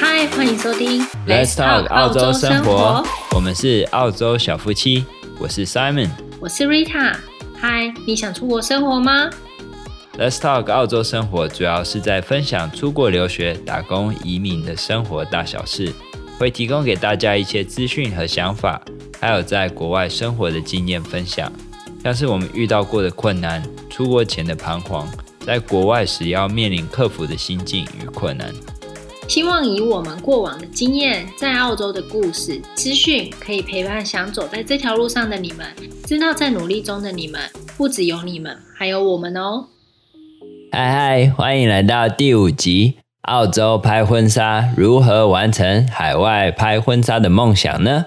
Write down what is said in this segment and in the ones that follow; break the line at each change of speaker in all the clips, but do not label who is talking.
嗨，欢迎收听
Let's Talk 澳洲生活。我们是澳洲小夫妻，我是 Simon，
我是 Rita。嗨，你想出国生活吗
？Let's Talk 澳洲生活主要是在分享出国留学、打工、移民的生活大小事，会提供给大家一些资讯和想法，还有在国外生活的经验分享，像是我们遇到过的困难、出国前的彷徨。在国外时要面临克服的心境与困难，
希望以我们过往的经验，在澳洲的故事资讯，可以陪伴想走在这条路上的你们，知道在努力中的你们，不只有你们，还有我们哦。
嗨嗨，欢迎来到第五集，澳洲拍婚纱，如何完成海外拍婚纱的梦想呢？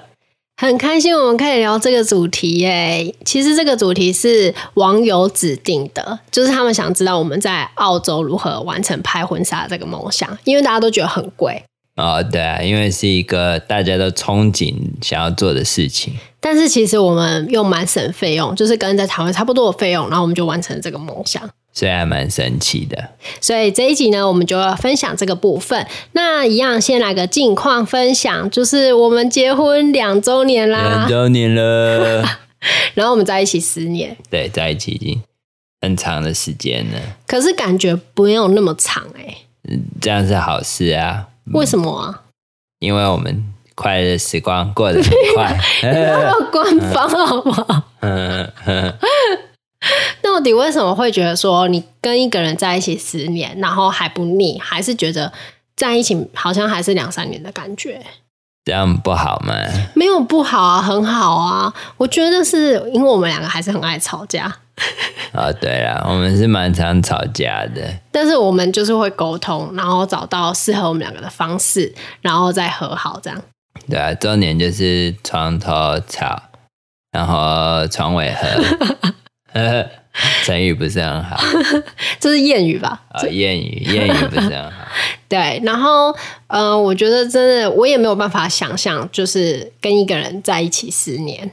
很开心我们可以聊这个主题耶。其实这个主题是网友指定的，就是他们想知道我们在澳洲如何完成拍婚纱这个梦想，因为大家都觉得很贵。
哦，对啊，因为是一个大家都憧憬想要做的事情。
但是其实我们又蛮省费用，就是跟在台湾差不多的费用，然后我们就完成了这个梦想。
所以还蛮神奇的，
所以这一集呢，我们就要分享这个部分。那一样，先来个近况分享，就是我们结婚两周年啦，
两周年了，
然后我们在一起十年，
对，在一起已经很长的时间了。
可是感觉不用那么长哎、欸，
嗯，这样是好事啊。
为什么啊？
因为我们快乐时光过得很快，
要官方好不好？嗯到底为什么会觉得说你跟一个人在一起十年，然后还不腻，还是觉得在一起好像还是两三年的感觉？
这样不好吗？
没有不好啊，很好啊。我觉得是因为我们两个还是很爱吵架。
啊、哦，对了，我们是蛮常吵架的，
但是我们就是会沟通，然后找到适合我们两个的方式，然后再和好这样。
对啊，重点就是床头吵，然后床尾和。成语不是很好，
这是谚语吧？
啊、哦，谚语，谚语不是很好。
对，然后，嗯、呃，我觉得真的，我也没有办法想象，就是跟一个人在一起十年。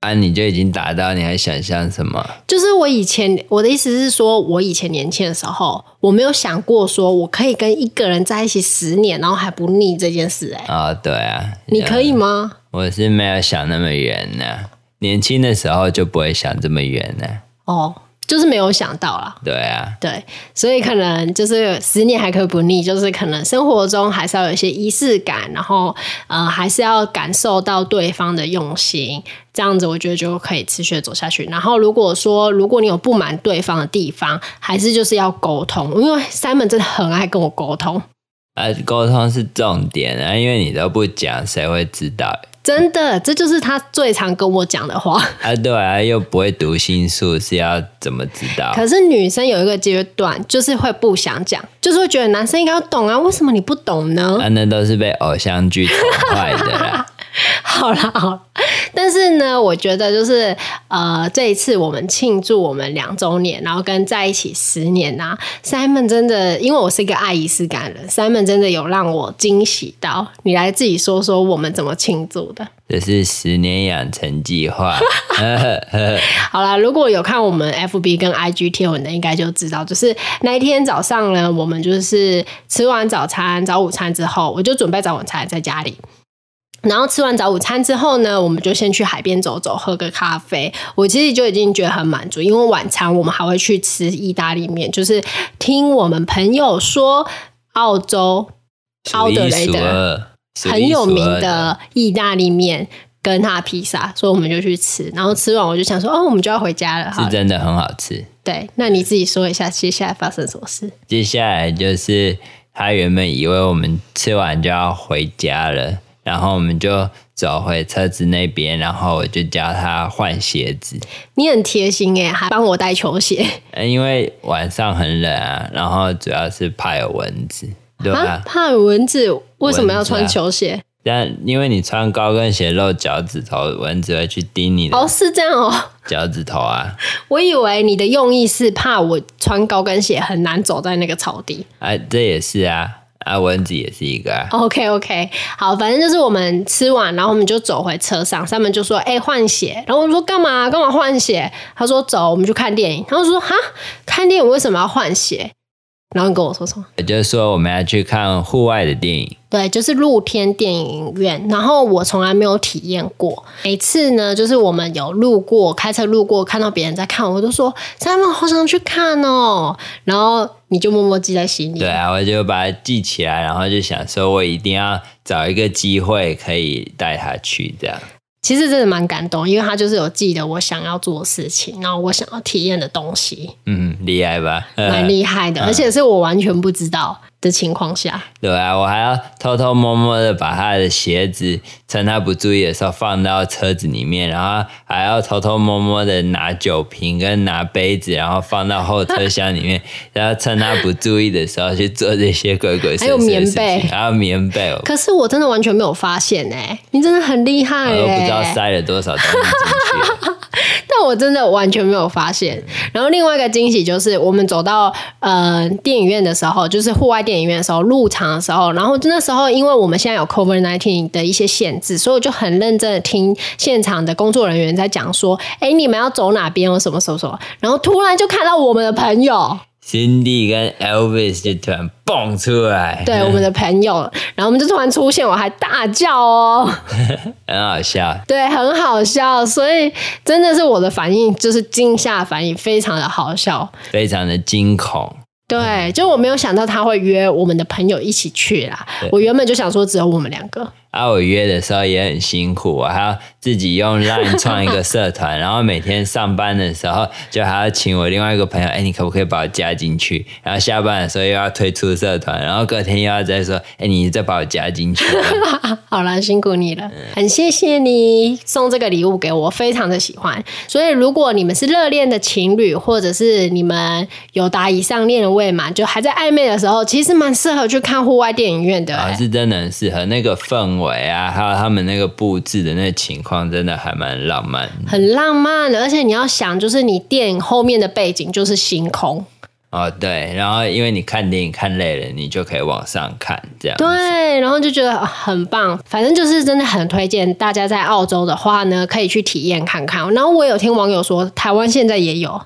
啊，你就已经达到，你还想象什么？
就是我以前，我的意思是说，我以前年轻的时候，我没有想过说我可以跟一个人在一起十年，然后还不腻这件事、欸。哎，
啊，对啊，
你可以吗？
我是没有想那么远呢、啊。年轻的时候就不会想这么远呢。
哦，就是没有想到啦。
对啊，
对，所以可能就是十年还可以不腻，就是可能生活中还是要有一些仪式感，然后呃，还是要感受到对方的用心，这样子我觉得就可以持续的走下去。然后如果说如果你有不满对方的地方，还是就是要沟通，因为 Simon 真的很爱跟我沟通。
呃，沟通是重点啊，因为你都不讲，谁会知道？
真的，这就是他最常跟我讲的话
啊！对啊，又不会读心术，是要怎么知道？
可是女生有一个阶段，就是会不想讲，就是会觉得男生应该要懂啊，为什么你不懂呢？
啊，那都是被偶像剧宠坏的啦。
好啦，好啦，但是呢，我觉得就是呃，这一次我们庆祝我们两周年，然后跟在一起十年呐、啊，Simon 真的，因为我是一个爱仪式感的人，Simon 真的有让我惊喜到。你来自己说说我们怎么庆祝的？
这是十年养成计划。
好啦，如果有看我们 FB 跟 IG 贴文的，应该就知道，就是那一天早上呢，我们就是吃完早餐、早午餐之后，我就准备早晚餐在家里。然后吃完早午餐之后呢，我们就先去海边走走，喝个咖啡。我其实就已经觉得很满足，因为晚餐我们还会去吃意大利面，就是听我们朋友说，澳洲奥德雷德很有名的意大利面跟他的披萨，所以我们就去吃。然后吃完我就想说，哦，我们就要回家了。
是真的很好吃。
对，那你自己说一下接下来发生什么事？
接下来就是他原本以为我们吃完就要回家了。然后我们就走回车子那边，然后我就教他换鞋子。
你很贴心耶，还帮我带球鞋。
因为晚上很冷啊，然后主要是怕有蚊子，对吧？啊，
怕有蚊子，为什么要穿球鞋？
但因为你穿高跟鞋露脚趾头，蚊子会去叮你的。
哦，是这样哦，
脚趾头啊。
我以为你的用意是怕我穿高跟鞋很难走在那个草地。
哎，这也是啊。啊，蚊子也是一个啊。
OK OK，好，反正就是我们吃完，然后我们就走回车上。他们就说：“哎、欸，换鞋。”然后我说：“干嘛？干嘛换血？”他说：“走，我们去看电影。”然后我说：“哈，看电影为什么要换血？”然后你跟我说什么？
也就是说我们要去看户外的电影。
对，就是露天电影院。然后我从来没有体验过。每次呢，就是我们有路过，开车路过，看到别人在看，我都说：“咱们好想去看哦。”然后你就默默记在心里。
对啊，我就把它记起来，然后就想说，我一定要找一个机会可以带他去这样。
其实真的蛮感动，因为他就是有记得我想要做的事情，然后我想要体验的东西。
嗯，厉害吧？
蛮厉害的，而且是我完全不知道的情况下，
对啊，我还要偷偷摸摸的把他的鞋子趁他不注意的时候放到车子里面，然后还要偷偷摸摸的拿酒瓶跟拿杯子，然后放到后车厢里面，然后趁他不注意的时候去做这些鬼鬼祟祟的事情。还有棉被，还有棉被。
可是我真的完全没有发现哎，你真的很厉害哎，
我都不知道塞了多少东西进去。
但我真的完全没有发现。然后另外一个惊喜就是，我们走到呃电影院的时候，就是户外电影院的时候，入场的时候，然后那时候因为我们现在有 COVID-19 的一些限制，所以我就很认真的听现场的工作人员在讲说：“哎，你们要走哪边？我什么什么什么。”然后突然就看到我们的朋友。
Cindy 跟 Elvis 就突然蹦出来，
对，我们的朋友，然后我们就突然出现，我还大叫哦，
很好笑，
对，很好笑，所以真的是我的反应就是惊吓反应，非常的好笑，
非常的惊恐，
对，就我没有想到他会约我们的朋友一起去啦，我原本就想说只有我们两个。
啊，我约的时候也很辛苦，我还要自己用 Line 创一个社团，然后每天上班的时候就还要请我另外一个朋友，哎、欸，你可不可以把我加进去？然后下班的时候又要退出社团，然后隔天又要再说，哎、欸，你再把我加进去。
好了，辛苦你了，很谢谢你送这个礼物给我，非常的喜欢。所以如果你们是热恋的情侣，或者是你们有达以上恋人未满，就还在暧昧的时候，其实蛮适合去看户外电影院的、欸，
是真的很适合那个氛围。啊，还有他们那个布置的那个情况，真的还蛮浪漫，
很浪漫的。而且你要想，就是你电影后面的背景就是星空
哦，对。然后因为你看电影看累了，你就可以往上看，这样
对。然后就觉得很棒，反正就是真的很推荐大家在澳洲的话呢，可以去体验看看。然后我有听网友说，台湾现在也有。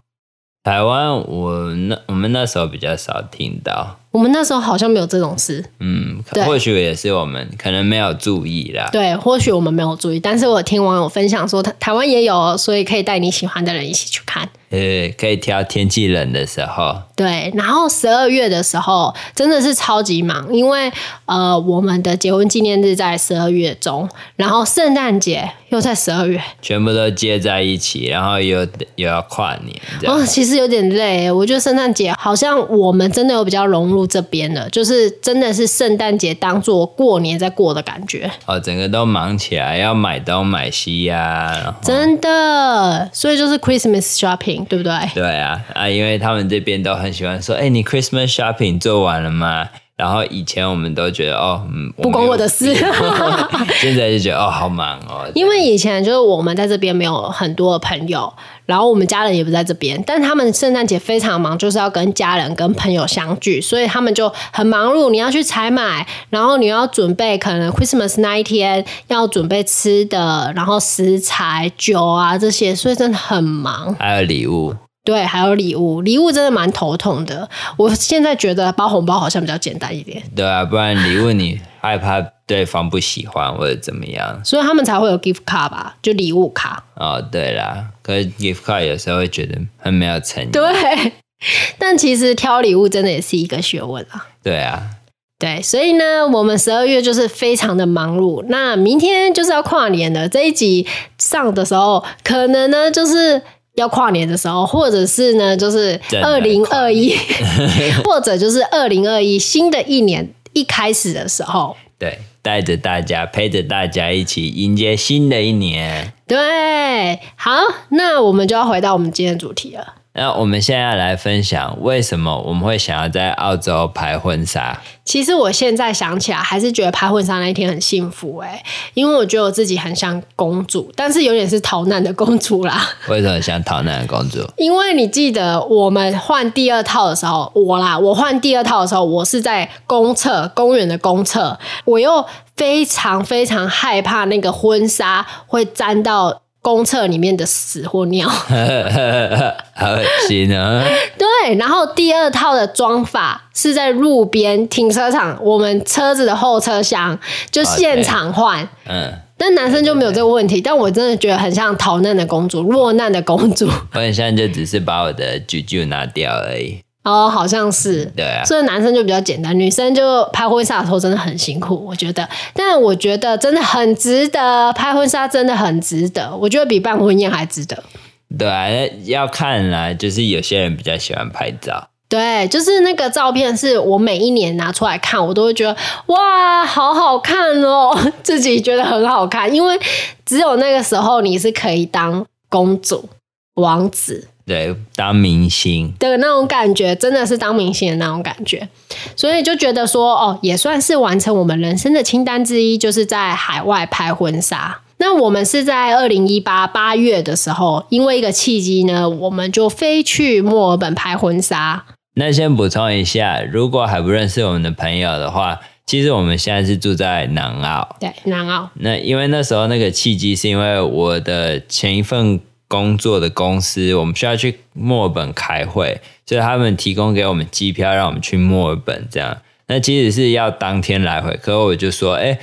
台湾，我那我们那时候比较少听到。
我们那时候好像没有这种事，
嗯，或许也是我们可能没有注意啦。
对，或许我们没有注意，但是我听网友分享说，台台湾也有，所以可以带你喜欢的人一起去看。
呃，可以挑天气冷的时候。
对，然后十二月的时候真的是超级忙，因为呃，我们的结婚纪念日在十二月中，然后圣诞节又在十二月，
全部都接在一起，然后又又要跨年。
哦，其实有点累。我觉得圣诞节好像我们真的有比较融入这边了，就是真的是圣诞节当做过年在过的感觉。
哦，整个都忙起来，要买东买西呀、啊，
真的，所以就是 Christmas shopping。对不对？
对啊，啊，因为他们这边都很喜欢说，哎，你 Christmas shopping 做完了吗？然后以前我们都觉得，哦，嗯，
不关我的事。
现在就觉得，哦，好忙哦。
因为以前就是我们在这边没有很多的朋友。然后我们家人也不在这边，但他们圣诞节非常忙，就是要跟家人、跟朋友相聚，所以他们就很忙碌。你要去采买，然后你要准备，可能 Christmas 那一天要准备吃的，然后食材、酒啊这些，所以真的很忙。
还有礼物，
对，还有礼物，礼物真的蛮头痛的。我现在觉得包红包好像比较简单一点。
对啊，不然礼物你害怕对方不喜欢或者怎么样，
所以他们才会有 gift card 吧，就礼物卡。
哦，对啦。可是 gift card 有时候会觉得很没有诚意。
对，但其实挑礼物真的也是一个学问啊。
对啊，
对，所以呢，我们十二月就是非常的忙碌。那明天就是要跨年了，这一集上的时候，可能呢就是要跨年的时候，或者是呢就是二零二一，或者就是二零二一新的一年一开始的时候。
对。带着大家，陪着大家一起迎接新的一年。
对，好，那我们就要回到我们今天的主题了。
那我们现在来分享为什么我们会想要在澳洲拍婚纱。
其实我现在想起来，还是觉得拍婚纱那一天很幸福哎，因为我觉得我自己很像公主，但是有点是逃难的公主啦。
为什么像逃难的公主？
因为你记得我们换第二套的时候，我啦，我换第二套的时候，我是在公厕，公园的公厕，我又非常非常害怕那个婚纱会沾到。公厕里面的屎或尿，
好恶心啊！
对，然后第二套的妆发是在路边停车场，我们车子的后车厢就现场换。Okay. 嗯，但男生就没有这个问题。但我真的觉得很像逃难的公主，落难的公主。
我很像就只是把我的啾啾拿掉而已。
哦，好像是，
对啊，
所以男生就比较简单，女生就拍婚纱的时候真的很辛苦，我觉得，但我觉得真的很值得，拍婚纱真的很值得，我觉得比办婚宴还值得。
对啊，要看啦，就是有些人比较喜欢拍照，
对，就是那个照片是我每一年拿出来看，我都会觉得哇，好好看哦，自己觉得很好看，因为只有那个时候你是可以当公主、王子。
对，当明星
的那种感觉，真的是当明星的那种感觉，所以就觉得说，哦，也算是完成我们人生的清单之一，就是在海外拍婚纱。那我们是在二零一八八月的时候，因为一个契机呢，我们就飞去墨尔本拍婚纱。
那先补充一下，如果还不认识我们的朋友的话，其实我们现在是住在南澳。
对，南澳。
那因为那时候那个契机，是因为我的前一份。工作的公司，我们需要去墨尔本开会，所以他们提供给我们机票，让我们去墨尔本。这样，那其实是要当天来回，可我就说，哎，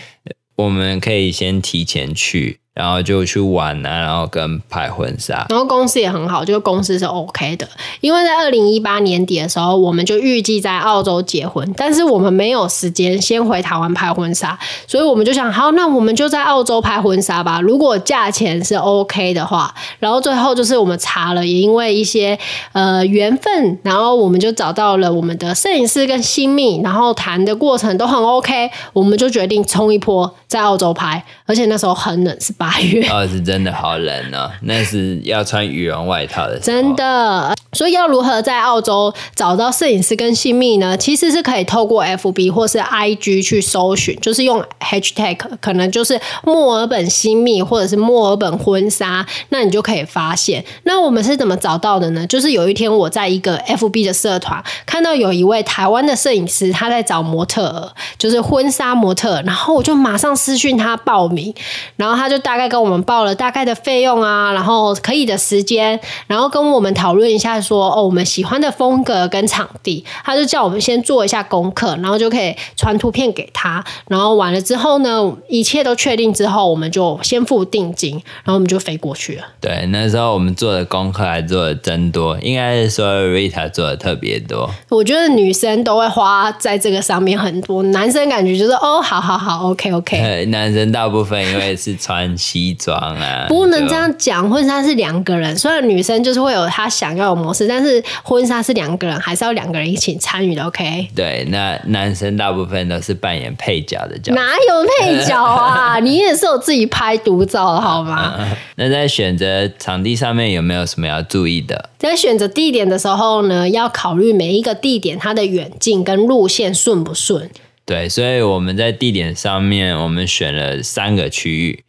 我们可以先提前去。然后就去玩啊，然后跟拍婚纱。
然后公司也很好，就公司是 OK 的，因为在二零一八年底的时候，我们就预计在澳洲结婚，但是我们没有时间先回台湾拍婚纱，所以我们就想，好，那我们就在澳洲拍婚纱吧。如果价钱是 OK 的话，然后最后就是我们查了，也因为一些呃缘分，然后我们就找到了我们的摄影师跟新秘，然后谈的过程都很 OK，我们就决定冲一波在澳洲拍，而且那时候很冷，是？八月
哦，是真的好冷哦，那是要穿羽绒外套的。
真的，所以要如何在澳洲找到摄影师跟新密呢？其实是可以透过 FB 或是 IG 去搜寻，就是用 Hashtag，可能就是墨尔本新密或者是墨尔本婚纱，那你就可以发现。那我们是怎么找到的呢？就是有一天我在一个 FB 的社团看到有一位台湾的摄影师，他在找模特儿，就是婚纱模特，然后我就马上私讯他报名，然后他就大概跟我们报了大概的费用啊，然后可以的时间，然后跟我们讨论一下说哦，我们喜欢的风格跟场地，他就叫我们先做一下功课，然后就可以传图片给他，然后完了之后呢，一切都确定之后，我们就先付定金，然后我们就飞过去了。
对，那时候我们做的功课还做的真多，应该是说 Rita 做的特别多。
我觉得女生都会花在这个上面很多，男生感觉就是哦，好好好，OK OK。
男生大部分因为是穿。西装啊，
不能这样讲。婚纱是两个人，虽然女生就是会有她想要的模式，但是婚纱是两个人，还是要两个人一起参与的。OK？
对，那男生大部分都是扮演配角的角色。
哪有配角啊？你也是有自己拍独照的好吗？
那在选择场地上面有没有什么要注意的？
在选择地点的时候呢，要考虑每一个地点它的远近跟路线顺不顺。
对，所以我们在地点上面，我们选了三个区域。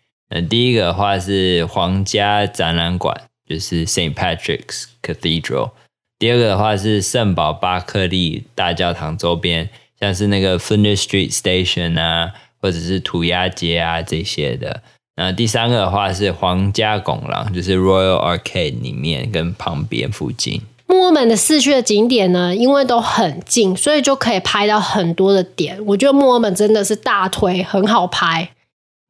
第一个的话是皇家展览馆，就是 Saint Patrick's Cathedral。第二个的话是圣保巴克利大教堂周边，像是那个 Flinders Street Station 啊，或者是涂鸦街啊这些的。那第三个的话是皇家拱廊，就是 Royal Arcade 里面跟旁边附近。
墨尔本的市区的景点呢，因为都很近，所以就可以拍到很多的点。我觉得墨尔本真的是大推，很好拍。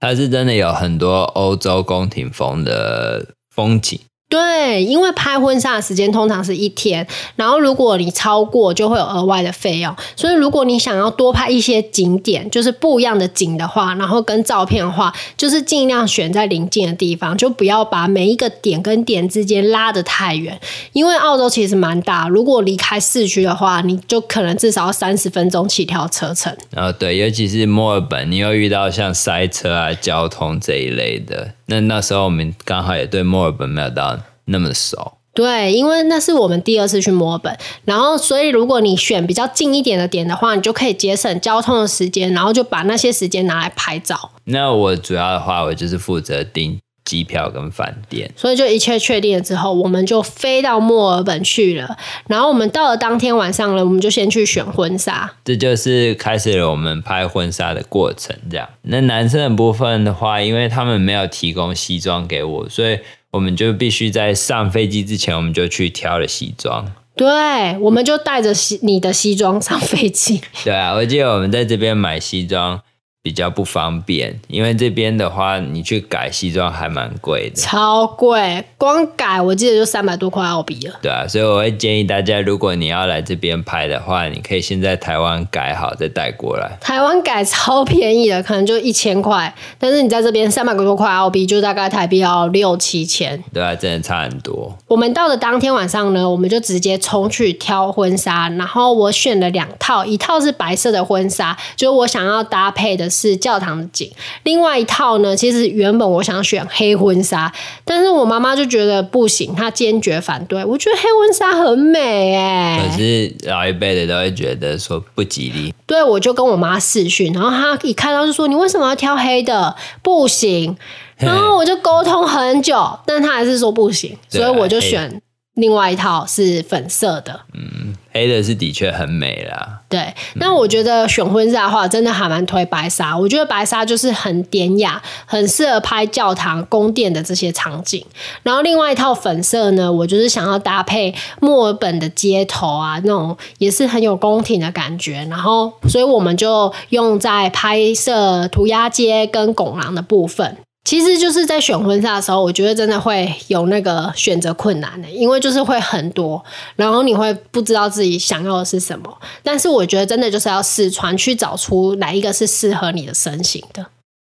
它是真的有很多欧洲宫廷风的风景。
对，因为拍婚纱的时间通常是一天，然后如果你超过，就会有额外的费用。所以如果你想要多拍一些景点，就是不一样的景的话，然后跟照片的话，就是尽量选在邻近的地方，就不要把每一个点跟点之间拉得太远。因为澳洲其实蛮大，如果离开市区的话，你就可能至少要三十分钟起跳车程。
然后对，尤其是墨尔本，你又遇到像塞车啊、交通这一类的。那那时候我们刚好也对墨尔本没有到那么熟，
对，因为那是我们第二次去墨尔本，然后所以如果你选比较近一点的点的话，你就可以节省交通的时间，然后就把那些时间拿来拍照。
那我主要的话，我就是负责订机票跟饭店，
所以就一切确定了之后，我们就飞到墨尔本去了。然后我们到了当天晚上了，我们就先去选婚纱，
这就是开始了我们拍婚纱的过程。这样，那男生的部分的话，因为他们没有提供西装给我，所以我们就必须在上飞机之前，我们就去挑了西装。
对，我们就带着西你的西装上飞机。
对啊，我记得我们在这边买西装。比较不方便，因为这边的话，你去改西装还蛮贵的，
超贵，光改我记得就三百多块澳币了。
对啊，所以我会建议大家，如果你要来这边拍的话，你可以先在台湾改好再带过来。
台湾改超便宜的，可能就一千块，但是你在这边三百多块澳币，就大概台币要六七千。
对啊，真的差很多。
我们到的当天晚上呢，我们就直接冲去挑婚纱，然后我选了两套，一套是白色的婚纱，就是我想要搭配的。是教堂的景，另外一套呢，其实原本我想选黑婚纱，但是我妈妈就觉得不行，她坚决反对。我觉得黑婚纱很美哎，
可是老一辈的都会觉得说不吉利。
对，我就跟我妈试训，然后她一看到就说：“你为什么要挑黑的？不行。”然后我就沟通很久，但她还是说不行，所以我就选。另外一套是粉色的，
嗯，黑的是的确很美啦。
对，那我觉得选婚纱的话，真的还蛮推白纱。我觉得白纱就是很典雅，很适合拍教堂、宫殿的这些场景。然后另外一套粉色呢，我就是想要搭配墨尔本的街头啊，那种也是很有宫廷的感觉。然后，所以我们就用在拍摄涂鸦街跟拱廊的部分。其实就是在选婚纱的时候，我觉得真的会有那个选择困难的，因为就是会很多，然后你会不知道自己想要的是什么。但是我觉得真的就是要试穿，去找出哪一个是适合你的身形的。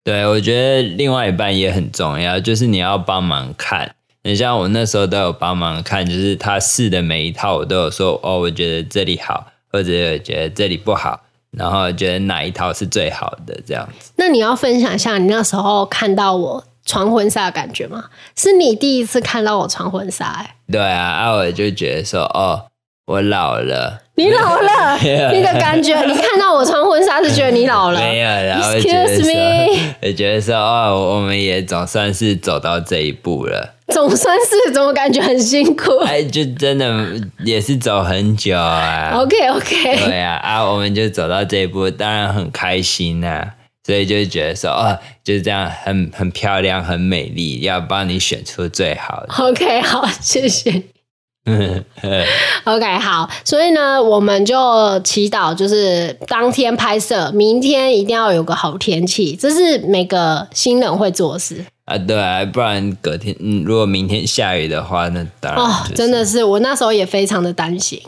对，我觉得另外一半也很重要，就是你要帮忙看。你像我那时候都有帮忙看，就是他试的每一套，我都有说哦，我觉得这里好，或者觉得这里不好。然后觉得哪一套是最好的这样子？
那你要分享一下你那时候看到我穿婚纱的感觉吗？是你第一次看到我穿婚纱哎？
对啊，啊我就觉得说哦，我老了。
你老了？你的感觉？你看到我穿婚纱是觉得你老了？
没有，然后 Excuse me，我觉得说哦，我们也总算是走到这一步了。
总算是，怎么感觉很辛苦？
哎，就真的也是走很久啊。
OK OK。
对啊，啊，我们就走到这一步，当然很开心呐、啊。所以就觉得说，哦，就是这样，很很漂亮，很美丽，要帮你选出最好的。
OK，好，谢谢。OK，好。所以呢，我们就祈祷，就是当天拍摄，明天一定要有个好天气，这是每个新人会做的事。
啊，对啊，不然隔天，嗯，如果明天下雨的话，那当然、就是、哦，
真的是，我那时候也非常的担心。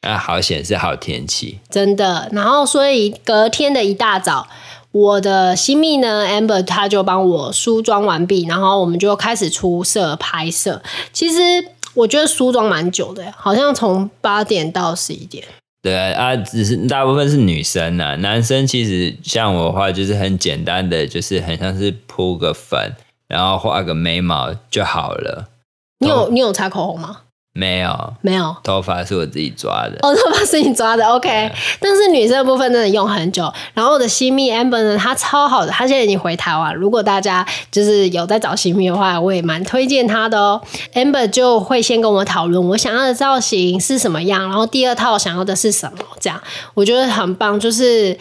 啊，好险是好天气，
真的。然后，所以隔天的一大早，我的新密呢，Amber，他就帮我梳妆完毕，然后我们就开始出色拍摄。其实我觉得梳妆蛮久的，好像从八点到十一点。
对啊，只是大部分是女生啊，男生其实像我的话，就是很简单的，就是很像是铺个粉。然后画个眉毛就好了。
你有你有擦口红吗？
没有，
没有。
头发是我自己抓的。
哦，头发是你抓的，OK。但是女生的部分真的用很久。然后我的新密 Amber 呢，她超好的，她现在已经回台湾。如果大家就是有在找新密的话，我也蛮推荐她的哦。Amber 就会先跟我讨论我想要的造型是什么样，然后第二套想要的是什么，这样我觉得很棒，就是。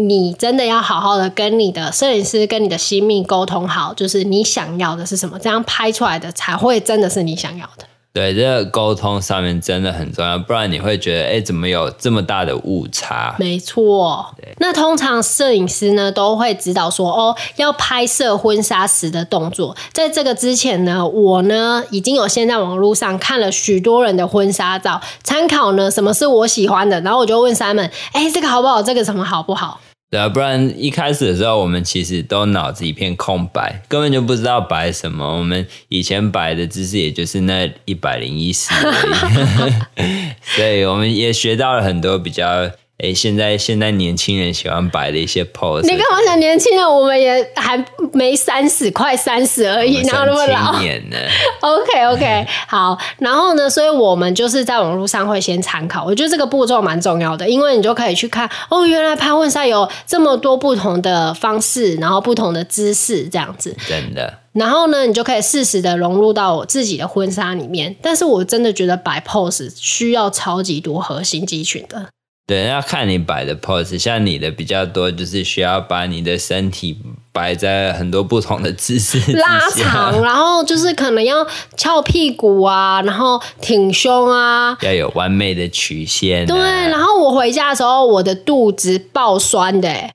你真的要好好的跟你的摄影师、跟你的新密沟通好，就是你想要的是什么，这样拍出来的才会真的是你想要的。
对，这个沟通上面真的很重要，不然你会觉得，哎，怎么有这么大的误差？
没错。那通常摄影师呢都会指导说，哦，要拍摄婚纱时的动作。在这个之前呢，我呢已经有先在网络上看了许多人的婚纱照，参考呢什么是我喜欢的，然后我就问 Simon，哎，这个好不好？这个什么好不好？
对啊，不然一开始的时候，我们其实都脑子一片空白，根本就不知道摆什么。我们以前摆的姿势，也就是那一百零一式而已，所以我们也学到了很多比较。哎，现在现在年轻人喜欢摆的一些 pose，
你干嘛想年轻人？我们也还没三十，快三十而已，哪有那么老？
年呢
？OK OK，好。然后呢，所以我们就是在网络上会先参考。我觉得这个步骤蛮重要的，因为你就可以去看哦，原来拍婚纱有这么多不同的方式，然后不同的姿势，这样子。
真的。
然后呢，你就可以适时的融入到我自己的婚纱里面。但是我真的觉得摆 pose 需要超级多核心肌群的。
对，要看你摆的 pose，像你的比较多，就是需要把你的身体摆在很多不同的姿势，
拉长，然后就是可能要翘屁股啊，然后挺胸啊，
要有完美的曲线、啊。
对，然后我回家的时候，我的肚子爆酸的，哎、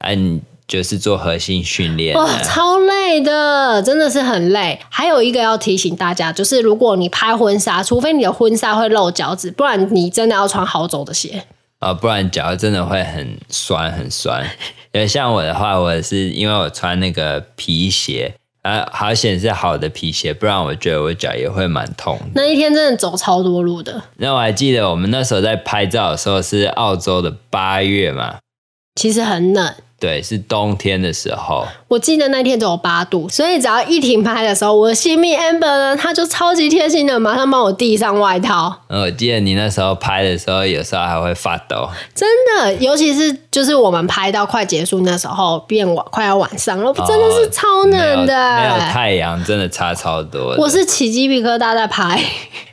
啊，你就是做核心训练、啊，
哇，超累的，真的是很累。还有一个要提醒大家，就是如果你拍婚纱，除非你的婚纱会露脚趾，不然你真的要穿好走的鞋。
啊、哦，不然脚真的会很酸很酸。因为像我的话，我是因为我穿那个皮鞋，啊，好险是好的皮鞋，不然我觉得我脚也会蛮痛。
那一天真的走超多路的。
那我还记得我们那时候在拍照的时候是澳洲的八月嘛，
其实很冷。
对，是冬天的时候。
我记得那天只有八度，所以只要一停拍的时候，我的新密 Amber 呢，他就超级贴心的，马上帮我递上外套。
嗯，我记得你那时候拍的时候，有时候还会发抖。
真的，尤其是就是我们拍到快结束那时候，变晚，快要晚上了，真的是超冷的。
哦，没有，没有太阳，真的差超多。
我是起鸡皮疙瘩在拍，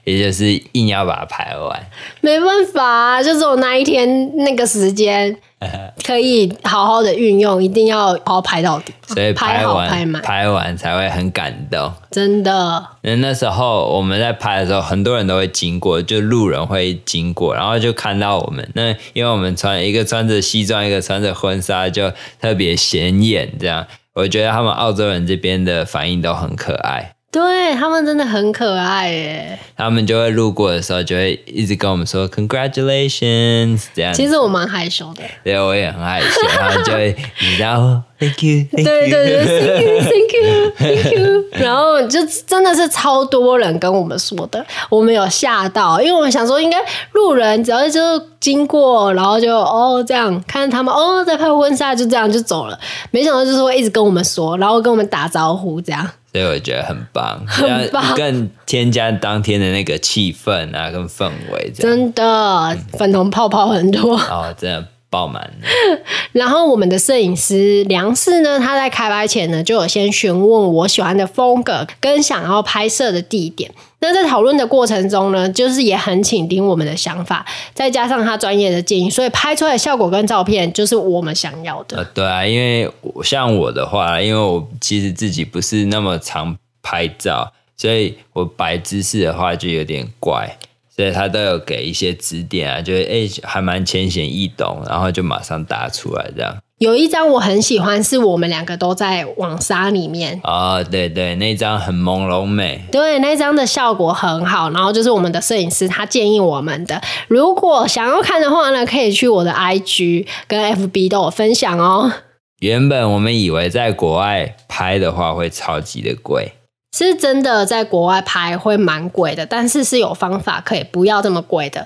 也就是硬要把它拍完。
没办法，就是我那一天那个时间。可以好好的运用，一定要好好拍到底，
所以拍完
拍
完才会很感动。
真的，
那那时候我们在拍的时候，很多人都会经过，就路人会经过，然后就看到我们。那因为我们穿一个穿着西装，一个穿着婚纱，就特别显眼。这样，我觉得他们澳洲人这边的反应都很可爱。
对，他们真的很可爱耶，
他们就会路过的时候就会一直跟我们说 congratulations 这样。
其实我蛮害羞的，
对，我也很害羞，然后就会你知道 thank you，
对对对，thank you，thank you，thank you，然后就真的是超多人跟我们说的，我们有吓到，因为我们想说应该路人只要就经过，然后就哦这样看他们哦在拍婚纱，就这样就走了，没想到就是会一直跟我们说，然后跟我们打招呼这样。
所以我觉得很棒，
很棒，
更添加当天的那个气氛啊，跟氛围，
真的粉红泡泡很多。
哦，真的爆满。
然后我们的摄影师梁氏呢，他在开拍前呢，就有先询问我喜欢的风格跟想要拍摄的地点。那在讨论的过程中呢，就是也很倾听我们的想法，再加上他专业的建议，所以拍出来效果跟照片就是我们想要的。
对啊，因为像我的话，因为我其实自己不是那么常拍照，所以我摆姿势的话就有点怪，所以他都有给一些指点啊，就是哎、还蛮浅显易懂，然后就马上答出来这样。
有一张我很喜欢，是我们两个都在网纱里面。
哦，对对，那张很朦胧美。
对，那张的效果很好。然后就是我们的摄影师他建议我们的，如果想要看的话呢，可以去我的 IG 跟 FB 都有分享哦。
原本我们以为在国外拍的话会超级的贵。
是真的，在国外拍会蛮贵的，但是是有方法可以不要这么贵的。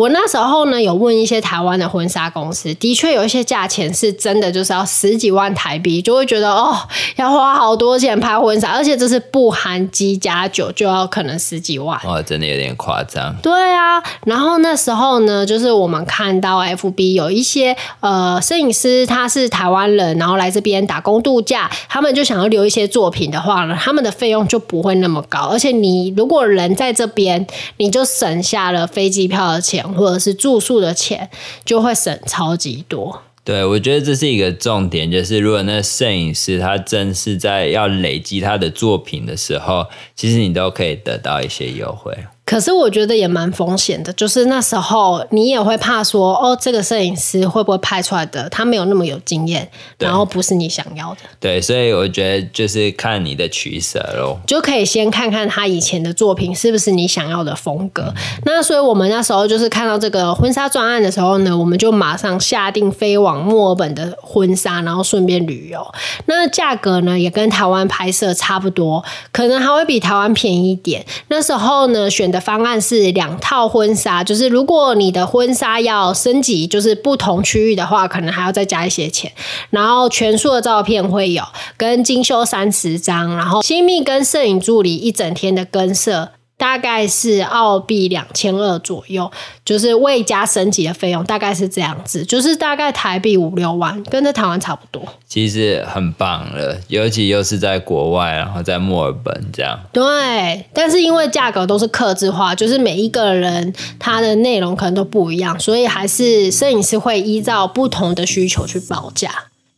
我那时候呢，有问一些台湾的婚纱公司，的确有一些价钱是真的，就是要十几万台币，就会觉得哦，要花好多钱拍婚纱，而且这是不含机加酒，就要可能十几万。
哇，真的有点夸张。
对啊，然后那时候呢，就是我们看到 FB 有一些呃摄影师，他是台湾人，然后来这边打工度假，他们就想要留一些作品的话呢，他们的费用就不会那么高，而且你如果人在这边，你就省下了飞机票的钱或者是住宿的钱，就会省超级多。
对，我觉得这是一个重点，就是如果那摄影师他正是在要累积他的作品的时候，其实你都可以得到一些优惠。
可是我觉得也蛮风险的，就是那时候你也会怕说，哦，这个摄影师会不会拍出来的他没有那么有经验，然后不是你想要的。
对，所以我觉得就是看你的取舍咯，
就可以先看看他以前的作品是不是你想要的风格。嗯。那所以我们那时候就是看到这个婚纱专案的时候呢，我们就马上下定飞往墨尔本的婚纱，然后顺便旅游。那价格呢也跟台湾拍摄差不多，可能还会比台湾便宜一点。那时候呢选的。方案是两套婚纱，就是如果你的婚纱要升级，就是不同区域的话，可能还要再加一些钱。然后全数的照片会有跟精修三十张，然后亲密跟摄影助理一整天的跟摄。大概是澳币两千二左右，就是未加升级的费用，大概是这样子，就是大概台币五六万，跟在台湾差不多。
其实很棒了，尤其又是在国外，然后在墨尔本这样。
对，但是因为价格都是克制化，就是每一个人他的内容可能都不一样，所以还是摄影师会依照不同的需求去报价。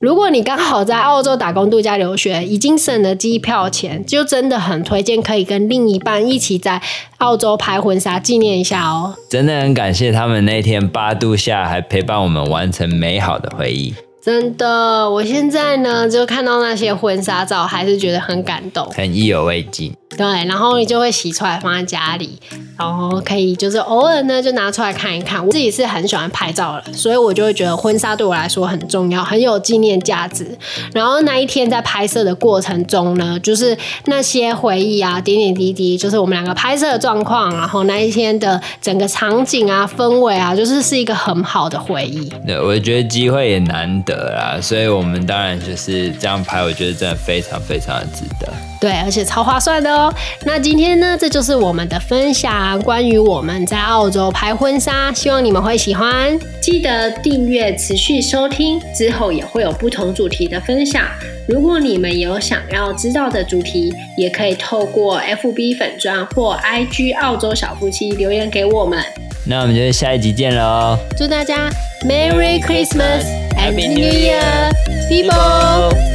如果你刚好在澳洲打工度假留学，已经省了机票钱，就真的很推荐可以跟另一半一起在澳洲拍婚纱纪念一下哦。
真的很感谢他们那天八度下还陪伴我们完成美好的回忆。
真的，我现在呢就看到那些婚纱照，还是觉得很感动，
很意犹未尽。
对，然后你就会洗出来放在家里，然后可以就是偶尔呢就拿出来看一看。我自己是很喜欢拍照的，所以我就会觉得婚纱对我来说很重要，很有纪念价值。然后那一天在拍摄的过程中呢，就是那些回忆啊，点点滴滴，就是我们两个拍摄的状况，然后那一天的整个场景啊、氛围啊，就是是一个很好的回忆。
对，我觉得机会也难得啦，所以我们当然就是这样拍，我觉得真的非常非常的值得。
对，而且超划算的哦。那今天呢，这就是我们的分享，关于我们在澳洲拍婚纱，希望你们会喜欢。记得订阅，持续收听，之后也会有不同主题的分享。如果你们有想要知道的主题，也可以透过 FB 粉专或 IG 澳洲小夫妻留言给我们。
那我们就下一集见喽！
祝大家 Merry Christmas and New Year，people！